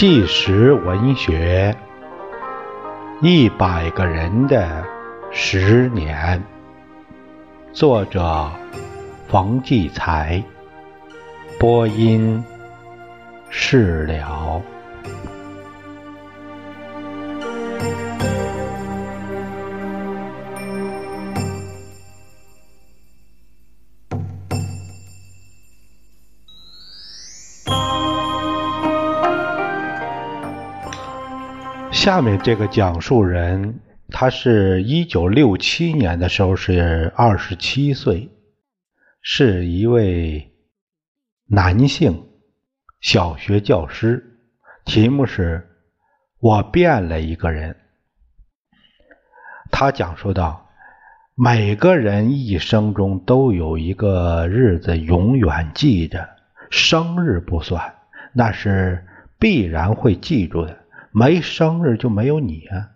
纪实文学，一百个人的十年。作者：冯骥才。播音：释了。下面这个讲述人，他是一九六七年的时候是二十七岁，是一位男性小学教师。题目是“我变了一个人”。他讲述到，每个人一生中都有一个日子永远记着，生日不算，那是必然会记住的。没生日就没有你啊！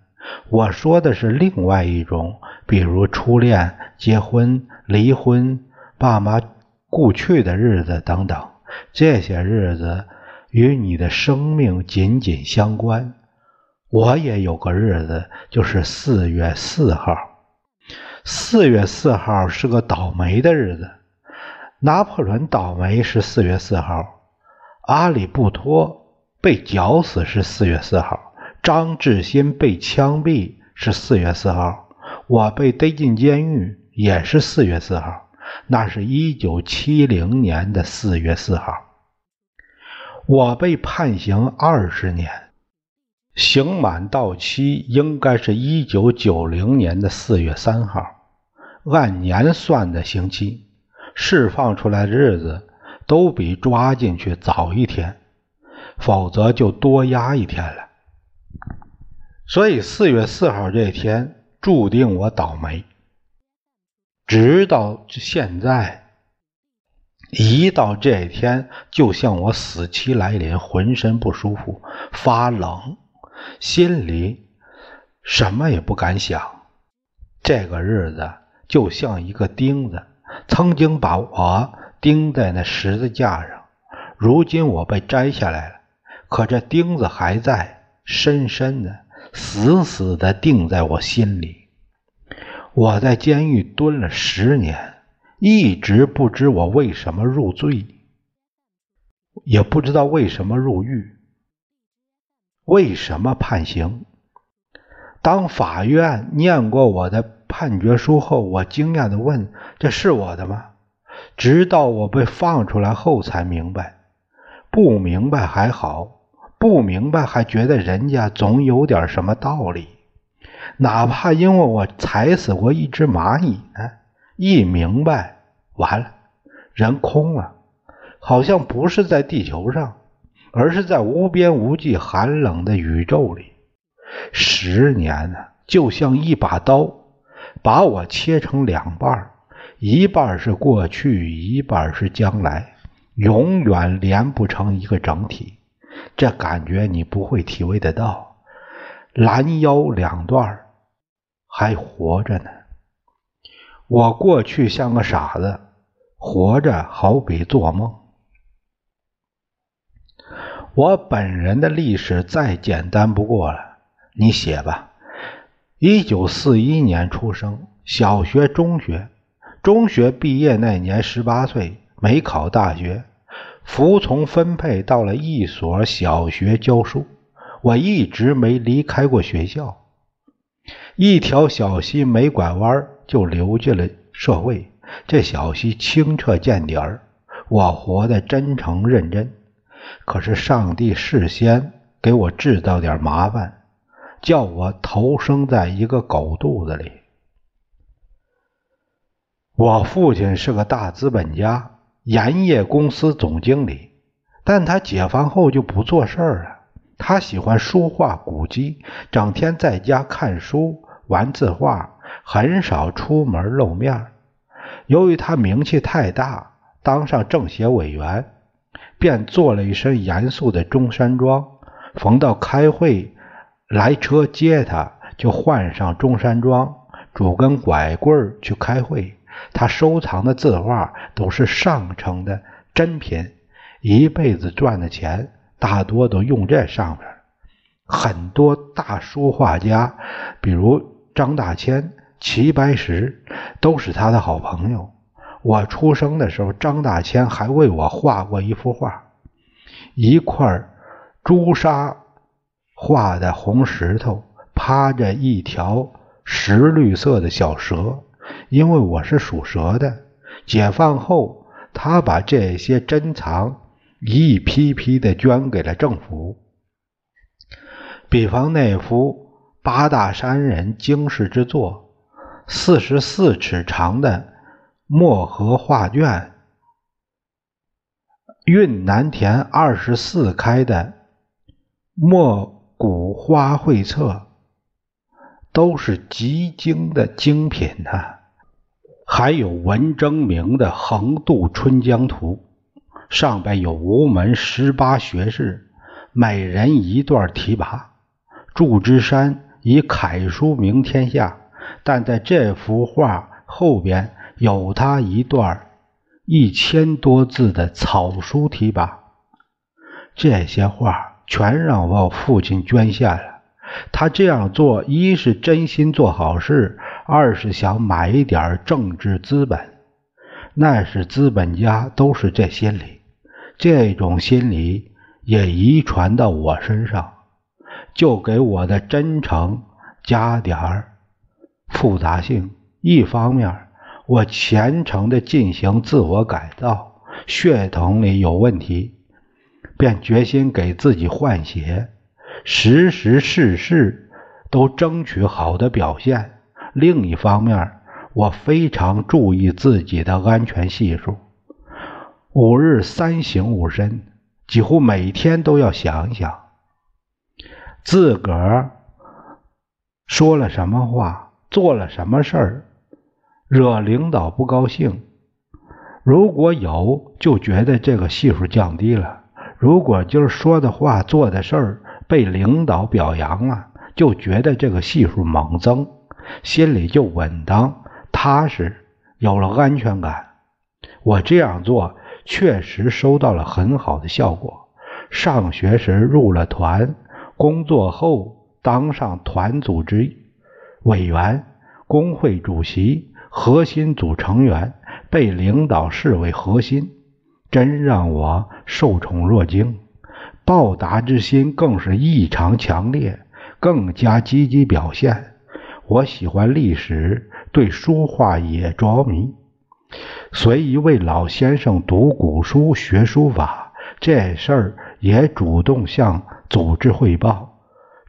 我说的是另外一种，比如初恋、结婚、离婚、爸妈故去的日子等等，这些日子与你的生命紧紧相关。我也有个日子，就是四月四号。四月四号是个倒霉的日子。拿破仑倒霉是四月四号，阿里不托。被绞死是四月四号，张志新被枪毙是四月四号，我被逮进监狱也是四月四号，那是一九七零年的四月四号。我被判刑二十年，刑满到期应该是一九九零年的四月三号，按年算的刑期，释放出来的日子都比抓进去早一天。否则就多压一天了，所以四月四号这天注定我倒霉。直到现在，一到这天，就像我死期来临，浑身不舒服，发冷，心里什么也不敢想。这个日子就像一个钉子，曾经把我钉在那十字架上，如今我被摘下来了。可这钉子还在，深深的、死死的钉在我心里。我在监狱蹲了十年，一直不知我为什么入罪，也不知道为什么入狱，为什么判刑。当法院念过我的判决书后，我惊讶的问：“这是我的吗？”直到我被放出来后，才明白。不明白还好。不明白，还觉得人家总有点什么道理，哪怕因为我踩死过一只蚂蚁呢。一明白，完了，人空了，好像不是在地球上，而是在无边无际寒冷的宇宙里。十年呢，就像一把刀，把我切成两半一半是过去，一半是将来，永远连不成一个整体。这感觉你不会体会得到，拦腰两段还活着呢。我过去像个傻子，活着好比做梦。我本人的历史再简单不过了，你写吧。一九四一年出生，小学、中学，中学毕业那年十八岁，没考大学。服从分配到了一所小学教书，我一直没离开过学校。一条小溪没拐弯就流进了社会，这小溪清澈见底儿。我活得真诚认真，可是上帝事先给我制造点麻烦，叫我投生在一个狗肚子里。我父亲是个大资本家。盐业公司总经理，但他解放后就不做事儿了。他喜欢书画古籍，整天在家看书、玩字画，很少出门露面。由于他名气太大，当上政协委员，便做了一身严肃的中山装。逢到开会来车接他，就换上中山装，拄根拐棍去开会。他收藏的字画都是上乘的珍品，一辈子赚的钱大多都用这上面。很多大书画家，比如张大千、齐白石，都是他的好朋友。我出生的时候，张大千还为我画过一幅画，一块朱砂画的红石头，趴着一条石绿色的小蛇。因为我是属蛇的，解放后他把这些珍藏一批批的捐给了政府。比方那幅八大山人惊世之作，四十四尺长的墨荷画卷，运南田二十四开的墨古花卉册，都是极精的精品呐。还有文征明的《横渡春江图》，上边有吴门十八学士，每人一段题跋。祝枝山以楷书名天下，但在这幅画后边有他一段一千多字的草书题跋。这些画全让我父亲捐献了。他这样做，一是真心做好事，二是想买一点政治资本。那是资本家都是这心理，这种心理也遗传到我身上。就给我的真诚加点儿复杂性。一方面，我虔诚地进行自我改造，血统里有问题，便决心给自己换血，时时事事都争取好的表现。另一方面，我非常注意自己的安全系数，五日三省吾身，几乎每天都要想想。自个儿说了什么话，做了什么事儿，惹领导不高兴。如果有，就觉得这个系数降低了；如果今儿说的话、做的事儿被领导表扬了，就觉得这个系数猛增，心里就稳当、踏实，有了安全感。我这样做确实收到了很好的效果。上学时入了团。工作后当上团组织委员、工会主席、核心组成员，被领导视为核心，真让我受宠若惊，报答之心更是异常强烈，更加积极表现。我喜欢历史，对书画也着迷，随一位老先生读古书、学书法，这事儿也主动向。组织汇报，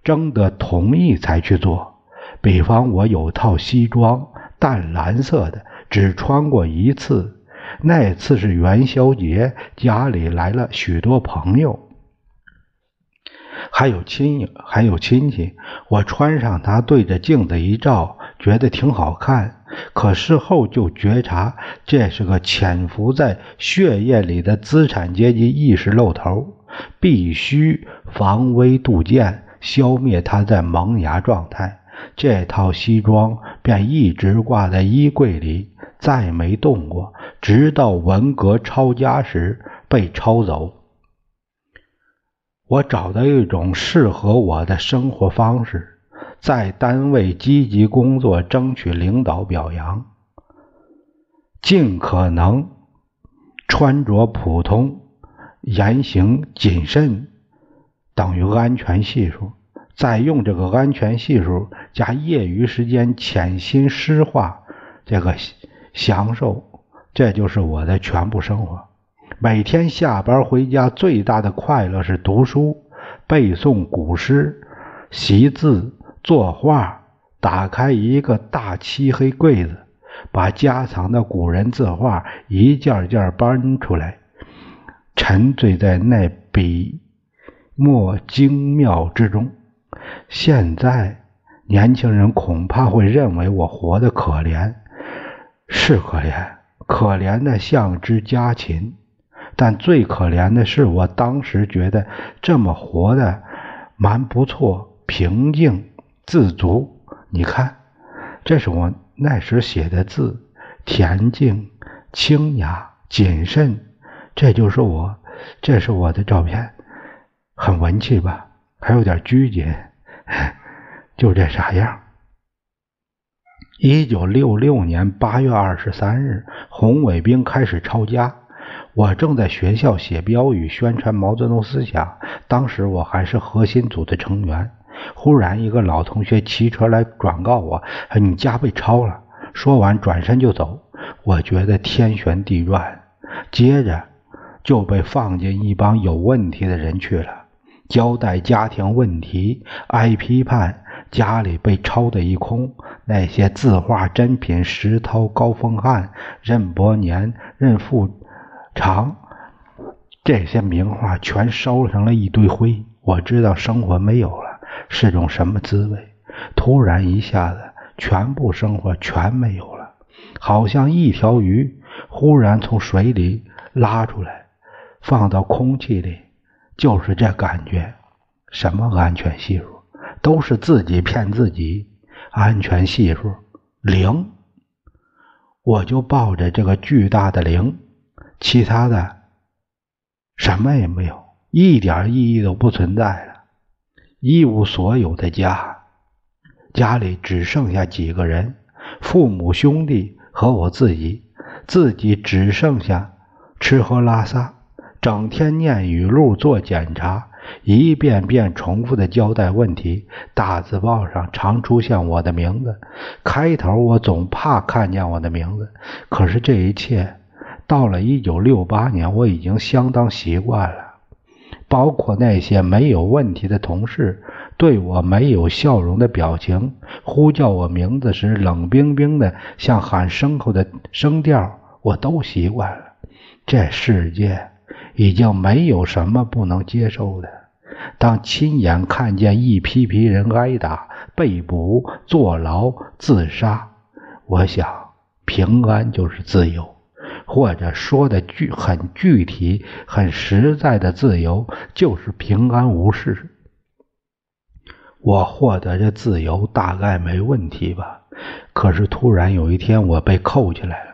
征得同意才去做。比方，我有套西装，淡蓝色的，只穿过一次。那次是元宵节，家里来了许多朋友，还有亲还有亲戚。我穿上它，对着镜子一照，觉得挺好看。可事后就觉察，这是个潜伏在血液里的资产阶级意识露头。必须防微杜渐，消灭它在萌芽状态。这套西装便一直挂在衣柜里，再没动过，直到文革抄家时被抄走。我找到一种适合我的生活方式，在单位积极工作，争取领导表扬，尽可能穿着普通。言行谨慎等于安全系数，再用这个安全系数加业余时间潜心诗画，这个享受，这就是我的全部生活。每天下班回家，最大的快乐是读书、背诵古诗、习字、作画。打开一个大漆黑柜子，把家藏的古人字画一件件搬出来。沉醉在那笔墨精妙之中。现在年轻人恐怕会认为我活得可怜，是可怜，可怜的像只家禽。但最可怜的是，我当时觉得这么活的蛮不错，平静自足。你看，这是我那时写的字，恬静、清雅、谨慎。这就是我，这是我的照片。很文气吧，还有点拘谨，就这啥样。一九六六年八月二十三日，红卫兵开始抄家。我正在学校写标语宣传毛泽东思想，当时我还是核心组的成员。忽然，一个老同学骑车来转告我：“你家被抄了。”说完，转身就走。我觉得天旋地转，接着就被放进一帮有问题的人去了，交代家庭问题，挨批判，家里被抄得一空。那些字画珍品，石涛、高峰汉、任伯年、任富长，这些名画全烧成了一堆灰。我知道生活没有了是种什么滋味，突然一下子，全部生活全没有了，好像一条鱼忽然从水里拉出来，放到空气里，就是这感觉。什么安全系数，都是自己骗自己。安全系数零，我就抱着这个巨大的零，其他的什么也没有，一点意义都不存在了，一无所有的家，家里只剩下几个人，父母兄弟和我自己，自己只剩下吃喝拉撒，整天念语录做检查。一遍遍重复的交代问题，大字报上常出现我的名字。开头我总怕看见我的名字，可是这一切到了一九六八年，我已经相当习惯了。包括那些没有问题的同事对我没有笑容的表情，呼叫我名字时冷冰冰的像喊牲口的声调，我都习惯了。这世界。已经没有什么不能接受的。当亲眼看见一批批人挨打、被捕、坐牢、自杀，我想平安就是自由，或者说的具很具体、很实在的自由就是平安无事。我获得这自由大概没问题吧？可是突然有一天，我被扣起来了。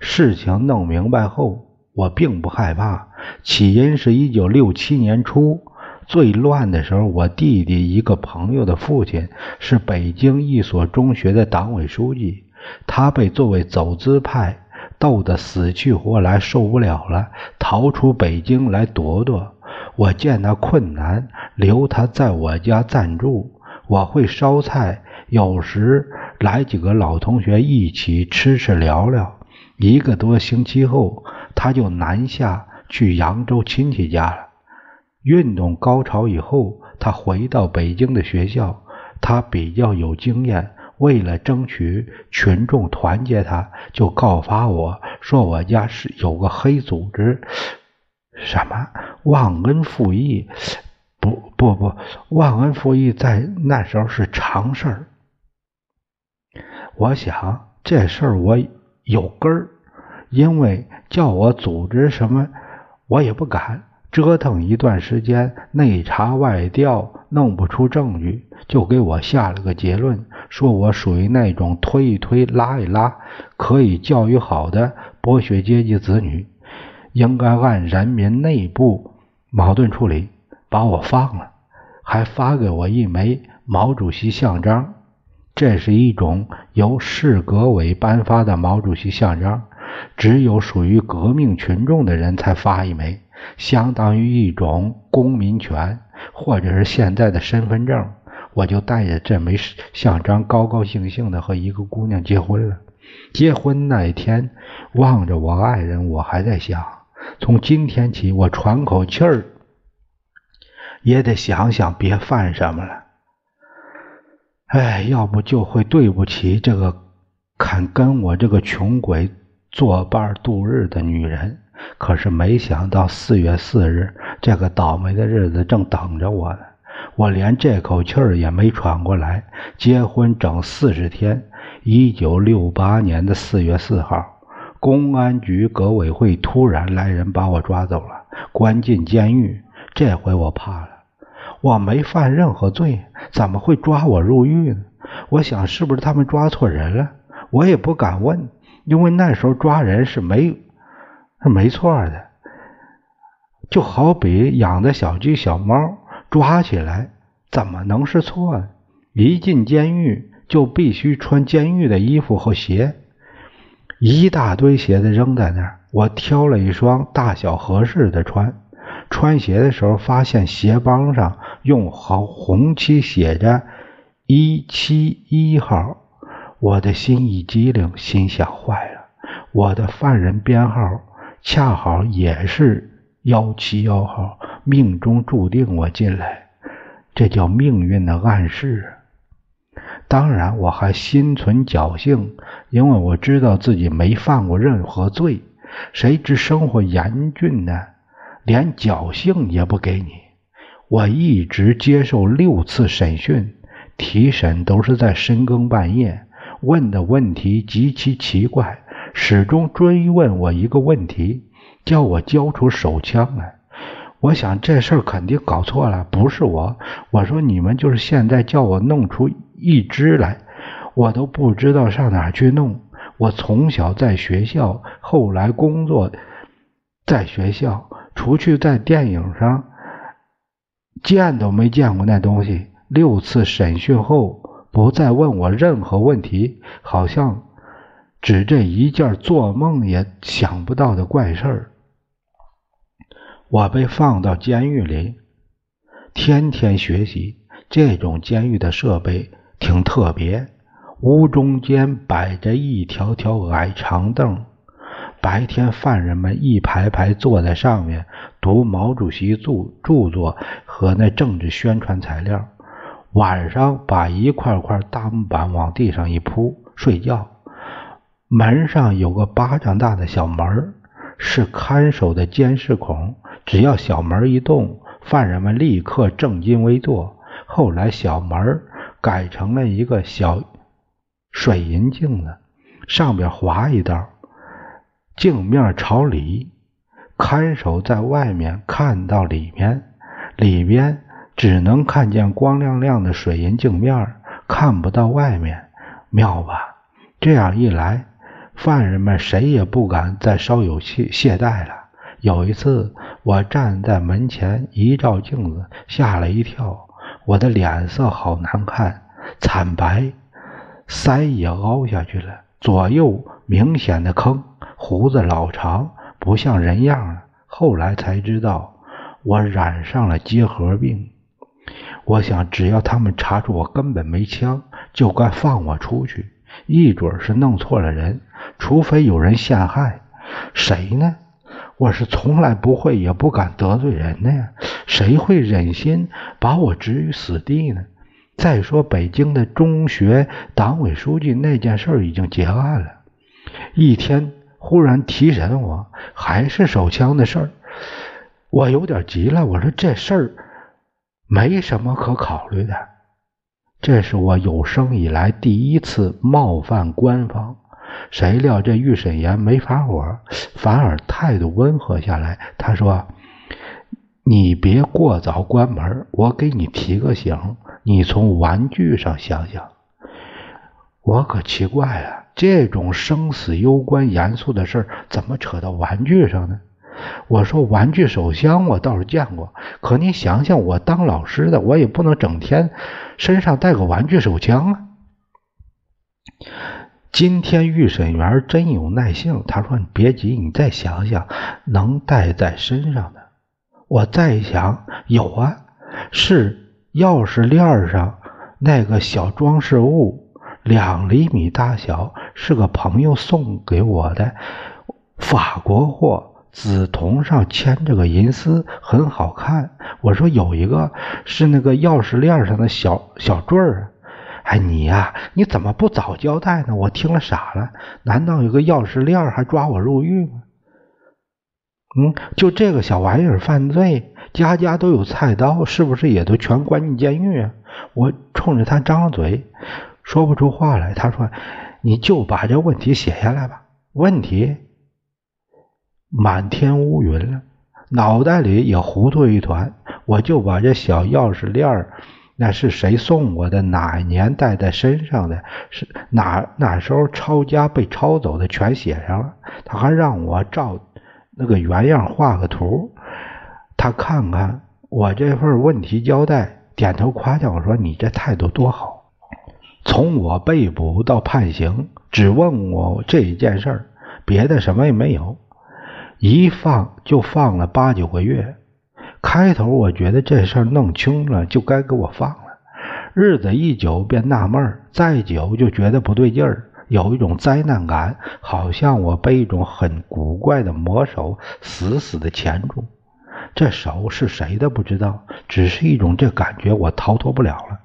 事情弄明白后。我并不害怕，起因是一九六七年初最乱的时候，我弟弟一个朋友的父亲是北京一所中学的党委书记，他被作为走资派斗得死去活来，受不了了，逃出北京来躲躲。我见他困难，留他在我家暂住。我会烧菜，有时来几个老同学一起吃吃聊聊。一个多星期后。他就南下去扬州亲戚家了。运动高潮以后，他回到北京的学校。他比较有经验，为了争取群众团结，他就告发我说我家是有个黑组织，什么忘恩负义？不不不，忘恩负义在那时候是常事儿。我想这事儿我有根儿。因为叫我组织什么，我也不敢折腾一段时间，内查外调，弄不出证据，就给我下了个结论，说我属于那种推一推、拉一拉，可以教育好的剥削阶级子女，应该按人民内部矛盾处理，把我放了，还发给我一枚毛主席像章，这是一种由市革委颁发的毛主席像章。只有属于革命群众的人才发一枚，相当于一种公民权，或者是现在的身份证。我就带着这枚像章，高高兴兴的和一个姑娘结婚了。结婚那一天，望着我爱人，我还在想：从今天起，我喘口气儿也得想想别犯什么了。哎，要不就会对不起这个肯跟我这个穷鬼。作伴度日的女人，可是没想到四月四日这个倒霉的日子正等着我呢。我连这口气儿也没喘过来。结婚整四十天，一九六八年的四月四号，公安局革委会突然来人把我抓走了，关进监狱。这回我怕了，我没犯任何罪，怎么会抓我入狱呢？我想是不是他们抓错人了？我也不敢问。因为那时候抓人是没是没错的，就好比养的小鸡、小猫，抓起来怎么能是错呢？一进监狱就必须穿监狱的衣服和鞋，一大堆鞋子扔在那儿。我挑了一双大小合适的穿。穿鞋的时候发现鞋帮上用好红漆写着“一七一号”，我的心一激灵，心想坏了，我的犯人编号恰好也是幺七幺号，命中注定我进来，这叫命运的暗示。当然，我还心存侥幸，因为我知道自己没犯过任何罪。谁知生活严峻呢，连侥幸也不给你。我一直接受六次审讯，提审都是在深更半夜，问的问题极其奇怪，始终追问我一个问题，叫我交出手枪来。我想这事儿肯定搞错了，不是我。我说你们就是现在叫我弄出。一支来，我都不知道上哪去弄。我从小在学校，后来工作在学校，除去在电影上见都没见过那东西。六次审讯后，不再问我任何问题，好像只这一件做梦也想不到的怪事儿。我被放到监狱里，天天学习这种监狱的设备。挺特别，屋中间摆着一条条矮长凳，白天犯人们一排排坐在上面读毛主席著著作和那政治宣传材料，晚上把一块块大木板往地上一铺睡觉。门上有个巴掌大的小门，是看守的监视孔，只要小门一动，犯人们立刻正襟危坐。后来小门。改成了一个小水银镜子，上边划一道，镜面朝里，看守在外面看到里面，里边只能看见光亮亮的水银镜面，看不到外面，妙吧？这样一来，犯人们谁也不敢再稍有懈懈怠了。有一次，我站在门前一照镜子，吓了一跳。我的脸色好难看，惨白，腮也凹下去了，左右明显的坑，胡子老长，不像人样了。后来才知道，我染上了结核病。我想，只要他们查出我根本没枪，就该放我出去。一准是弄错了人，除非有人陷害，谁呢？我是从来不会也不敢得罪人的呀，谁会忍心把我置于死地呢？再说北京的中学党委书记那件事已经结案了，一天忽然提审我，还是手枪的事儿，我有点急了。我说这事没什么可考虑的，这是我有生以来第一次冒犯官方。谁料这预审员没发火，反而态度温和下来。他说：“你别过早关门，我给你提个醒，你从玩具上想想。”我可奇怪了，这种生死攸关、严肃的事怎么扯到玩具上呢？我说：“玩具手枪我倒是见过，可你想想，我当老师的，我也不能整天身上带个玩具手枪啊。”今天预审员真有耐性，他说：“你别急，你再想想，能带在身上的。”我再想，有啊，是钥匙链上那个小装饰物，两厘米大小，是个朋友送给我的，法国货，紫铜上嵌着个银丝，很好看。我说有一个是那个钥匙链上的小小坠儿。哎，你呀，你怎么不早交代呢？我听了傻了。难道有个钥匙链还抓我入狱吗？嗯，就这个小玩意儿犯罪，家家都有菜刀，是不是也都全关进监狱啊？我冲着他张嘴，说不出话来。他说：“你就把这问题写下来吧。”问题满天乌云了，脑袋里也糊涂一团。我就把这小钥匙链儿。那是谁送我的？哪年带在身上的？是哪哪时候抄家被抄走的？全写上了。他还让我照那个原样画个图。他看看我这份问题交代，点头夸奖我说：“你这态度多好！从我被捕到判刑，只问我这一件事，别的什么也没有。一放就放了八九个月。开头我觉得这事儿弄清了就该给我放了，日子一久便纳闷再久就觉得不对劲儿。”有一种灾难感，好像我被一种很古怪的魔手死死的钳住。这手是谁的不知道，只是一种这感觉，我逃脱不了了。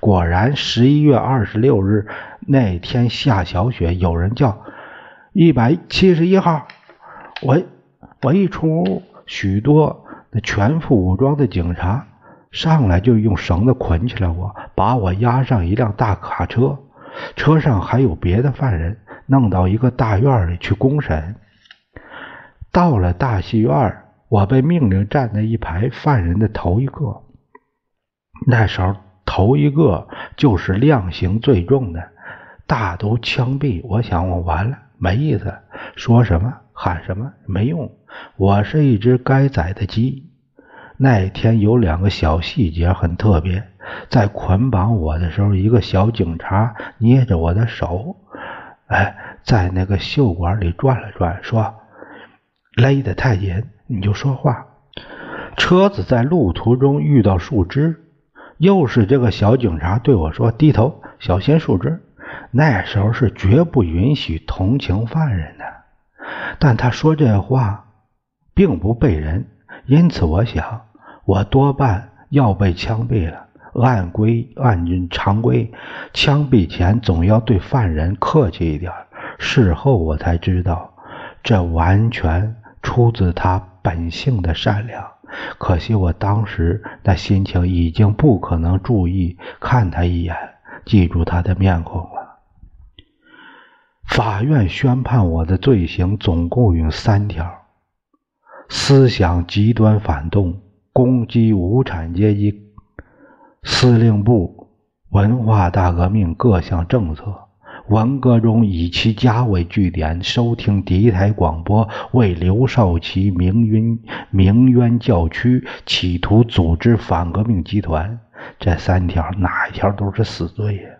果然，十一月二十六日那天下小雪，有人叫一百七十一号。我我我一出屋，许多那全副武装的警察上来就用绳子捆起来我，把我押上一辆大卡车。车上还有别的犯人，弄到一个大院里去公审。到了大戏院，我被命令站在一排犯人的头一个。那时候头一个就是量刑最重的，大都枪毙。我想我完了，没意思，说什么喊什么没用。我是一只该宰的鸡。那天有两个小细节很特别。在捆绑我的时候，一个小警察捏着我的手，哎，在那个袖管里转了转，说：“勒得太紧，你就说话。”车子在路途中遇到树枝，又是这个小警察对我说：“低头，小心树枝。”那时候是绝不允许同情犯人的，但他说这话并不背人，因此我想，我多半要被枪毙了。按规按常规，枪毙前总要对犯人客气一点。事后我才知道，这完全出自他本性的善良。可惜我当时那心情已经不可能注意看他一眼，记住他的面孔了。法院宣判我的罪行总共有三条：思想极端反动，攻击无产阶级。司令部文化大革命各项政策，文革中以其家为据点收听敌台广播，为刘少奇鸣冤鸣冤叫屈，企图组织反革命集团。这三条哪一条都是死罪呀！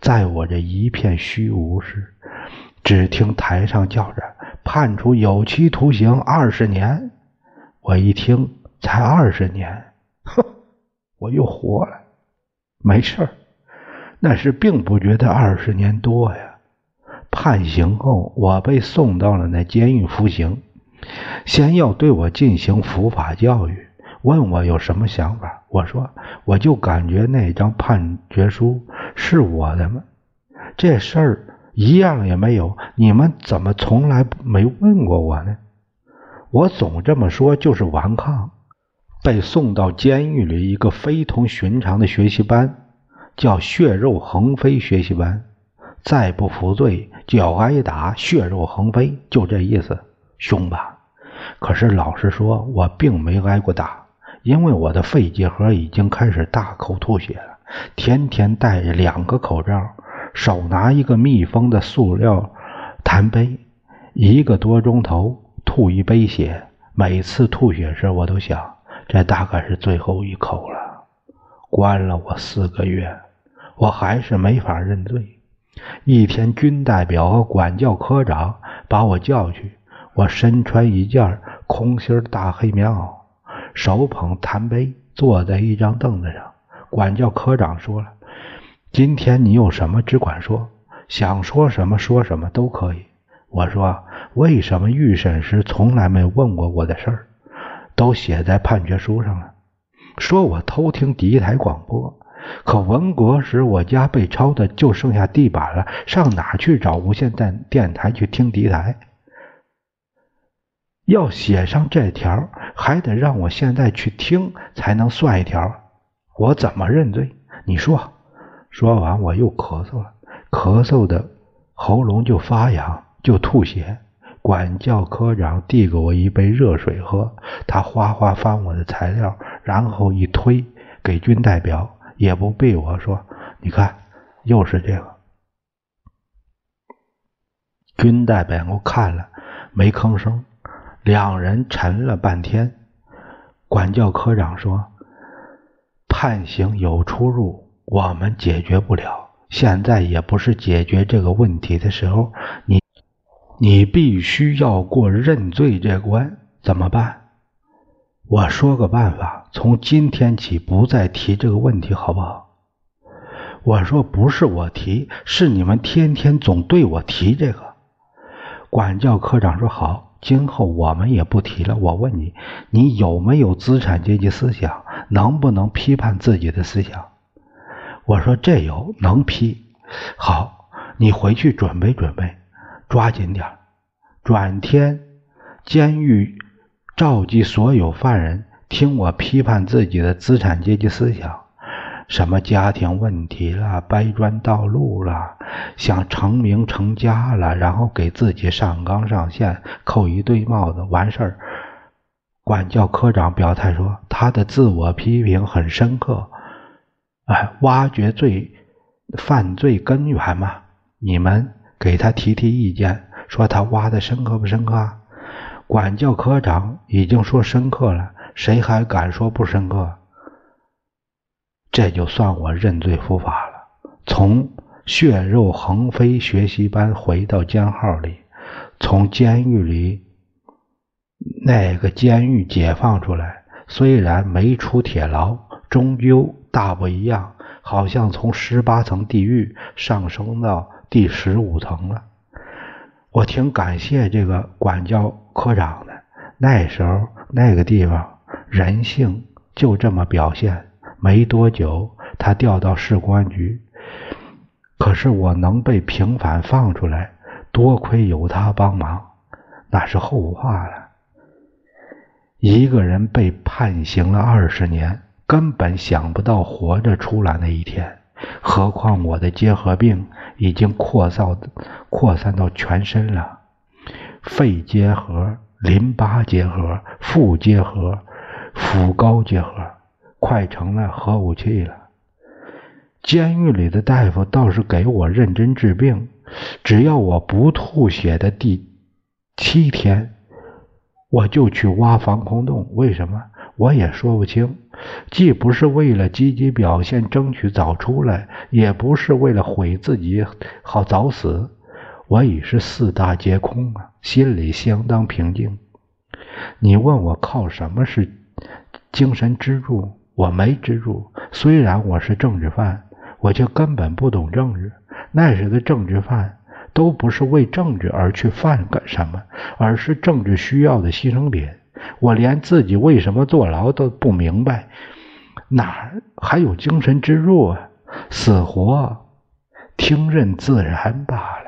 在我这一片虚无时，只听台上叫着判处有期徒刑二十年。我一听，才二十年，哼！我又活了，没事儿，那是并不觉得二十年多呀。判刑后，我被送到了那监狱服刑，先要对我进行伏法教育，问我有什么想法。我说，我就感觉那张判决书是我的吗？这事儿一样也没有，你们怎么从来没问过我呢？我总这么说，就是顽抗。被送到监狱里一个非同寻常的学习班，叫“血肉横飞”学习班。再不服罪就要挨打，血肉横飞就这意思，凶吧？可是老实说，我并没挨过打，因为我的肺结核已经开始大口吐血了，天天戴着两个口罩，手拿一个密封的塑料痰杯，一个多钟头吐一杯血。每次吐血时，我都想。这大概是最后一口了。关了我四个月，我还是没法认罪。一天，军代表和管教科长把我叫去，我身穿一件空心大黑棉袄，手捧痰杯，坐在一张凳子上。管教科长说了：“今天你有什么只管说，想说什么说什么都可以。”我说：“为什么预审时从来没问过我的事儿？”都写在判决书上了，说我偷听敌台广播，可文革时我家被抄的就剩下地板了，上哪去找无线电电台去听敌台？要写上这条，还得让我现在去听才能算一条，我怎么认罪？你说？说完我又咳嗽了，咳嗽的喉咙就发痒，就吐血。管教科长递给我一杯热水喝，他哗哗翻我的材料，然后一推给军代表，也不避我说：“你看，又是这个。”军代表我看了，没吭声。两人沉了半天，管教科长说：“判刑有出入，我们解决不了，现在也不是解决这个问题的时候。你，你必须要过认罪这关，怎么办？”我说个办法，从今天起不再提这个问题，好不好？我说不是我提，是你们天天总对我提这个。管教科长说好，今后我们也不提了。我问你，你有没有资产阶级思想？能不能批判自己的思想？我说这有，能批。好，你回去准备准备，抓紧点转天，监狱。召集所有犯人听我批判自己的资产阶级思想，什么家庭问题了，掰砖道路了，想成名成家了，然后给自己上纲上线，扣一堆帽子，完事儿。管教科长表态说，他的自我批评很深刻，哎，挖掘罪犯罪根源嘛，你们给他提提意见，说他挖的深刻不深刻？管教科长已经说深刻了，谁还敢说不深刻？这就算我认罪伏法了。从血肉横飞学习班回到监号里，从监狱里那个监狱解放出来，虽然没出铁牢，终究大不一样，好像从十八层地狱上升到第十五层了。我挺感谢这个管教科长的。那时候那个地方人性就这么表现。没多久，他调到市公安局。可是我能被平反放出来，多亏有他帮忙，那是后话了。一个人被判刑了二十年，根本想不到活着出来那一天。何况我的结核病已经扩散扩散到全身了，肺结核、淋巴结核、腹结核、腹高结核，快成了核武器了。监狱里的大夫倒是给我认真治病，只要我不吐血的第七天，我就去挖防空洞。为什么？我也说不清。既不是为了积极表现，争取早出来，也不是为了毁自己好早死，我已是四大皆空啊，心里相当平静。你问我靠什么是精神支柱？我没支柱。虽然我是政治犯，我却根本不懂政治。那时的政治犯都不是为政治而去犯个什么，而是政治需要的牺牲品。我连自己为什么坐牢都不明白，哪还有精神支柱啊？死活听任自然罢了。